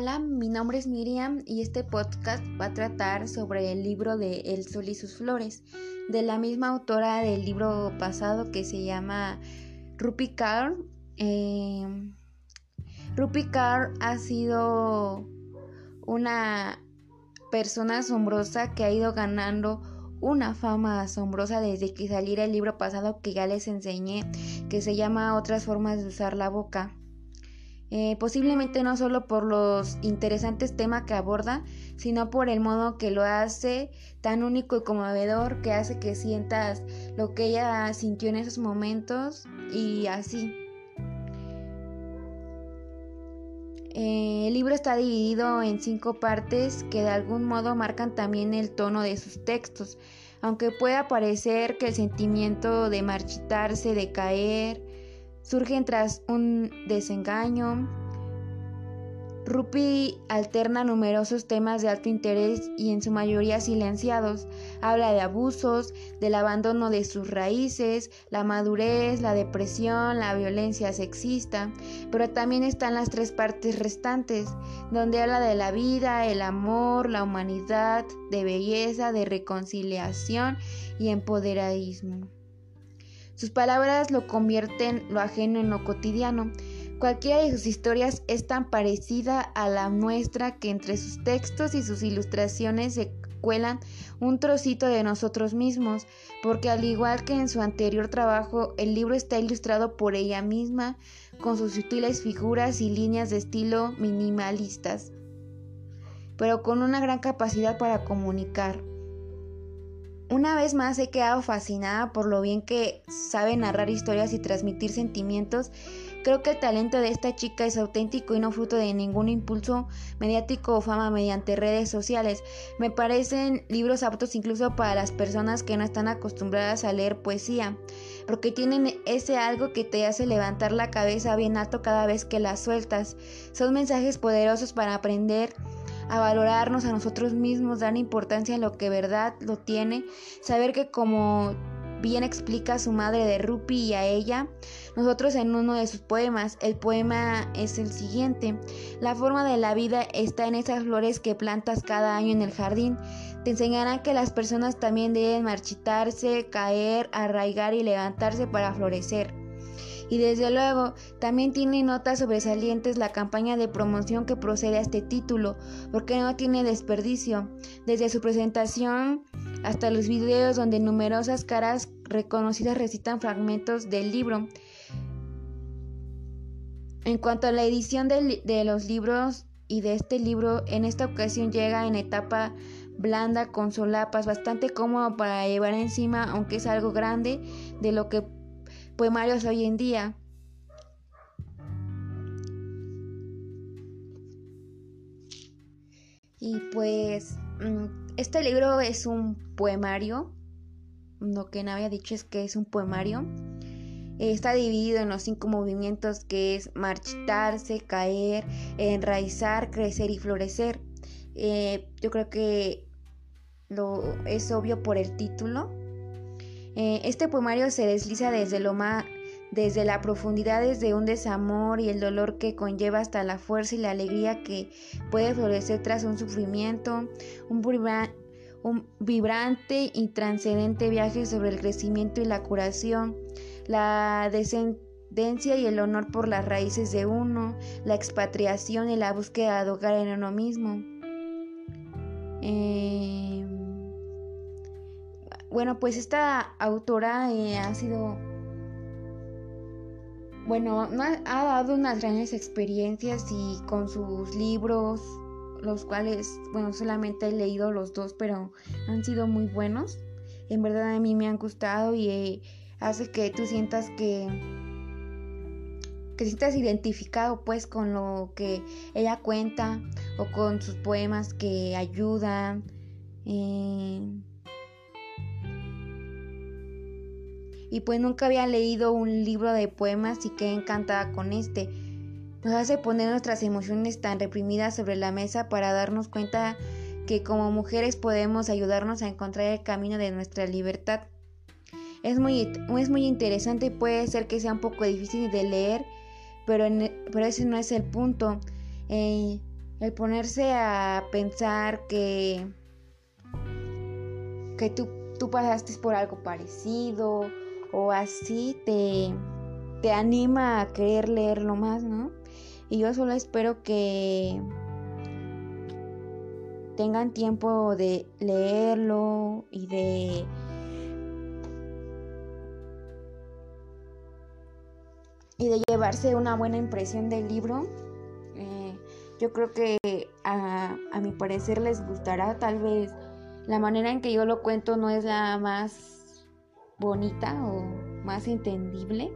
Hola, mi nombre es Miriam y este podcast va a tratar sobre el libro de El Sol y sus Flores, de la misma autora del libro pasado que se llama Rupi Kaur. Eh, Rupi Kaur ha sido una persona asombrosa que ha ido ganando una fama asombrosa desde que saliera el libro pasado que ya les enseñé, que se llama Otras formas de usar la boca. Eh, posiblemente no solo por los interesantes temas que aborda, sino por el modo que lo hace tan único y conmovedor que hace que sientas lo que ella sintió en esos momentos y así. Eh, el libro está dividido en cinco partes que de algún modo marcan también el tono de sus textos, aunque pueda parecer que el sentimiento de marchitarse, de caer, surgen tras un desengaño. Rupi alterna numerosos temas de alto interés y en su mayoría silenciados. Habla de abusos, del abandono de sus raíces, la madurez, la depresión, la violencia sexista, pero también están las tres partes restantes, donde habla de la vida, el amor, la humanidad, de belleza, de reconciliación y empoderadismo. Sus palabras lo convierten lo ajeno en lo cotidiano. Cualquiera de sus historias es tan parecida a la nuestra que entre sus textos y sus ilustraciones se cuelan un trocito de nosotros mismos, porque al igual que en su anterior trabajo, el libro está ilustrado por ella misma, con sus sutiles figuras y líneas de estilo minimalistas, pero con una gran capacidad para comunicar. Una vez más he quedado fascinada por lo bien que sabe narrar historias y transmitir sentimientos. Creo que el talento de esta chica es auténtico y no fruto de ningún impulso mediático o fama mediante redes sociales. Me parecen libros aptos incluso para las personas que no están acostumbradas a leer poesía, porque tienen ese algo que te hace levantar la cabeza bien alto cada vez que las sueltas. Son mensajes poderosos para aprender a valorarnos a nosotros mismos, dar importancia a lo que verdad lo tiene, saber que como bien explica su madre de Rupi y a ella, nosotros en uno de sus poemas, el poema es el siguiente, la forma de la vida está en esas flores que plantas cada año en el jardín, te enseñarán que las personas también deben marchitarse, caer, arraigar y levantarse para florecer. Y desde luego, también tiene notas sobresalientes la campaña de promoción que procede a este título, porque no tiene desperdicio. Desde su presentación hasta los videos donde numerosas caras reconocidas recitan fragmentos del libro. En cuanto a la edición de, los libros y de este libro, en esta ocasión llega en etapa blanda con solapas, bastante cómodo para llevar encima, aunque es algo grande de lo que poemarios hoy en día. Y pues mm, este libro es un poemario. Lo que no había dicho es que es un poemario. Está dividido en los cinco movimientos que es marchitarse, caer, enraizar, crecer y florecer. Eh, yo creo que es obvio por el título. Eh, este poemario se desliza desde lo más desde la profundidades de un desamor y el dolor que conlleva hasta la fuerza y la alegría que puede florecer tras un sufrimiento, un, un vibrante y trascendente viaje sobre el crecimiento y la curación, la descendencia y el honor por las raíces de uno, la expatriación y la búsqueda de hogar en uno mismo. Eh, bueno, pues esta autora eh, ha sido, bueno, ha dado unas grandes experiencias y con sus libros, los cuales, bueno, solamente he leído los dos, pero han sido muy buenos. En verdad a mí me han gustado y eh, hace que tú sientas que que sientas identificado pues con lo que ella cuenta o con sus poemas que ayudan. Eh, y pues nunca había leído un libro de poemas y quedé encantada con este. Nos hace poner nuestras emociones tan reprimidas sobre la mesa para darnos cuenta que como mujeres podemos ayudarnos a encontrar el camino de nuestra libertad. Es muy, es muy interesante puede ser que sea un poco difícil de leer, pero, pero ese no es el punto. El ponerse a pensar que, que tú, tú pasaste por algo parecido o así te, te anima a querer leerlo más, ¿no? Y yo solo espero que tengan tiempo de leerlo y de y de llevarse una buena impresión del libro. Eh, yo creo que a, a, mi parecer les gustará. Tal vez la manera en que yo lo cuento no es la más bonita o más entendible.